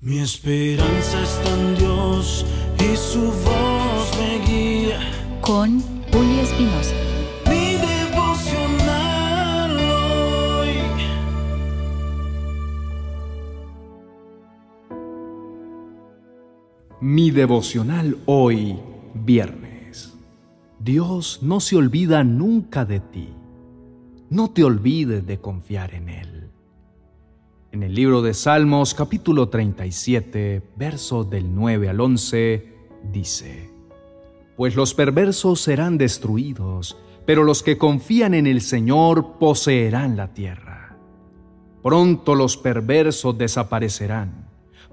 Mi esperanza está en Dios y su voz me guía. Con Julio Espinosa. Mi devocional hoy. Mi devocional hoy, viernes. Dios no se olvida nunca de ti. No te olvides de confiar en Él. En el libro de Salmos capítulo 37, verso del 9 al 11, dice, Pues los perversos serán destruidos, pero los que confían en el Señor poseerán la tierra. Pronto los perversos desaparecerán.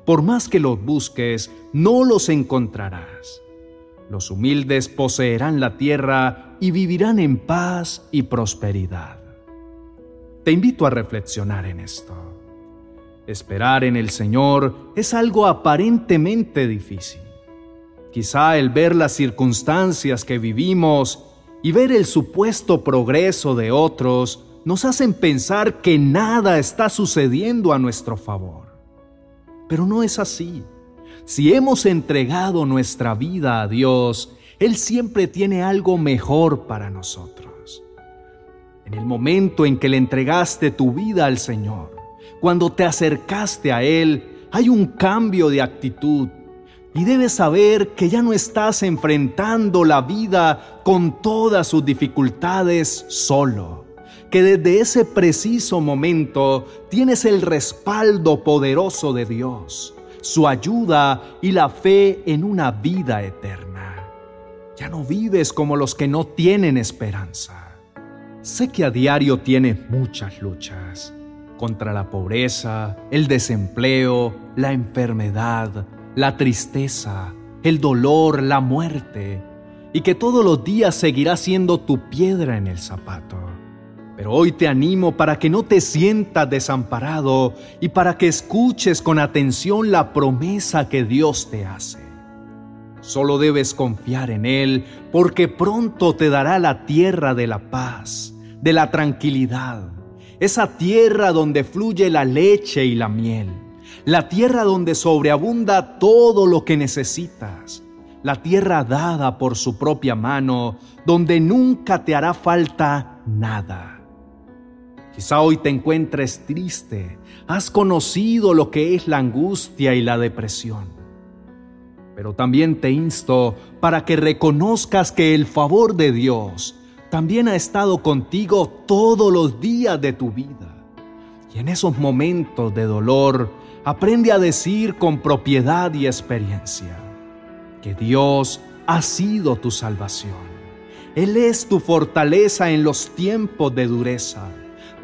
Por más que los busques, no los encontrarás. Los humildes poseerán la tierra y vivirán en paz y prosperidad. Te invito a reflexionar en esto. Esperar en el Señor es algo aparentemente difícil. Quizá el ver las circunstancias que vivimos y ver el supuesto progreso de otros nos hacen pensar que nada está sucediendo a nuestro favor. Pero no es así. Si hemos entregado nuestra vida a Dios, Él siempre tiene algo mejor para nosotros. En el momento en que le entregaste tu vida al Señor, cuando te acercaste a Él, hay un cambio de actitud y debes saber que ya no estás enfrentando la vida con todas sus dificultades solo, que desde ese preciso momento tienes el respaldo poderoso de Dios, su ayuda y la fe en una vida eterna. Ya no vives como los que no tienen esperanza. Sé que a diario tienes muchas luchas contra la pobreza, el desempleo, la enfermedad, la tristeza, el dolor, la muerte, y que todos los días seguirá siendo tu piedra en el zapato. Pero hoy te animo para que no te sientas desamparado y para que escuches con atención la promesa que Dios te hace. Solo debes confiar en Él porque pronto te dará la tierra de la paz, de la tranquilidad, esa tierra donde fluye la leche y la miel, la tierra donde sobreabunda todo lo que necesitas, la tierra dada por su propia mano, donde nunca te hará falta nada. Quizá hoy te encuentres triste, has conocido lo que es la angustia y la depresión. Pero también te insto para que reconozcas que el favor de Dios también ha estado contigo todos los días de tu vida. Y en esos momentos de dolor, aprende a decir con propiedad y experiencia que Dios ha sido tu salvación. Él es tu fortaleza en los tiempos de dureza.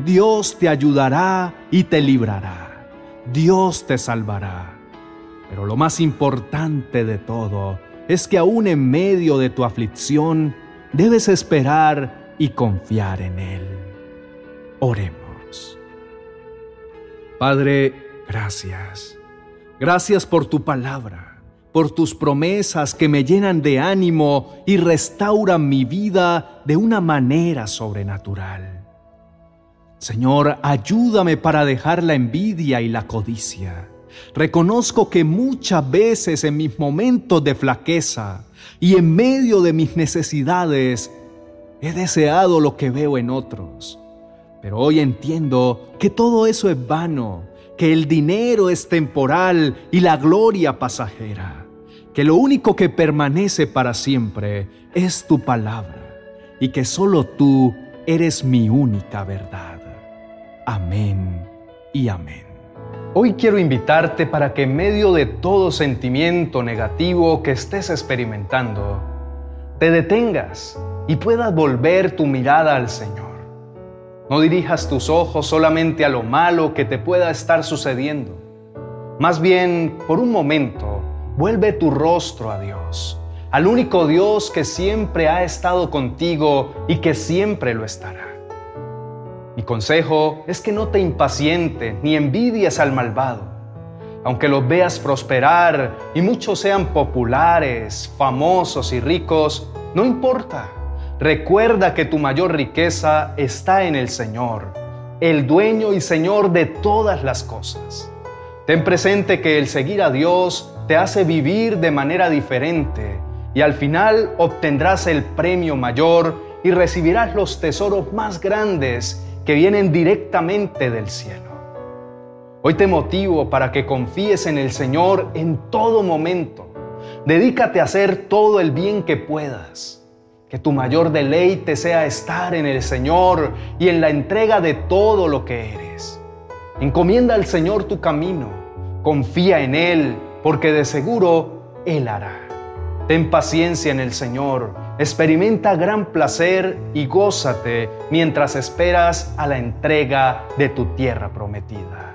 Dios te ayudará y te librará. Dios te salvará. Pero lo más importante de todo es que aún en medio de tu aflicción, debes esperar y confiar en Él. Oremos. Padre, gracias. Gracias por tu palabra, por tus promesas que me llenan de ánimo y restauran mi vida de una manera sobrenatural. Señor, ayúdame para dejar la envidia y la codicia. Reconozco que muchas veces en mis momentos de flaqueza y en medio de mis necesidades he deseado lo que veo en otros. Pero hoy entiendo que todo eso es vano, que el dinero es temporal y la gloria pasajera, que lo único que permanece para siempre es tu palabra y que solo tú eres mi única verdad. Amén y amén. Hoy quiero invitarte para que en medio de todo sentimiento negativo que estés experimentando, te detengas y puedas volver tu mirada al Señor. No dirijas tus ojos solamente a lo malo que te pueda estar sucediendo. Más bien, por un momento, vuelve tu rostro a Dios, al único Dios que siempre ha estado contigo y que siempre lo estará. Mi consejo es que no te impacientes ni envidies al malvado. Aunque los veas prosperar y muchos sean populares, famosos y ricos, no importa. Recuerda que tu mayor riqueza está en el Señor, el dueño y Señor de todas las cosas. Ten presente que el seguir a Dios te hace vivir de manera diferente y al final obtendrás el premio mayor y recibirás los tesoros más grandes que vienen directamente del cielo. Hoy te motivo para que confíes en el Señor en todo momento. Dedícate a hacer todo el bien que puedas. Que tu mayor deleite sea estar en el Señor y en la entrega de todo lo que eres. Encomienda al Señor tu camino, confía en Él, porque de seguro Él hará. Ten paciencia en el Señor, experimenta gran placer y gózate mientras esperas a la entrega de tu tierra prometida.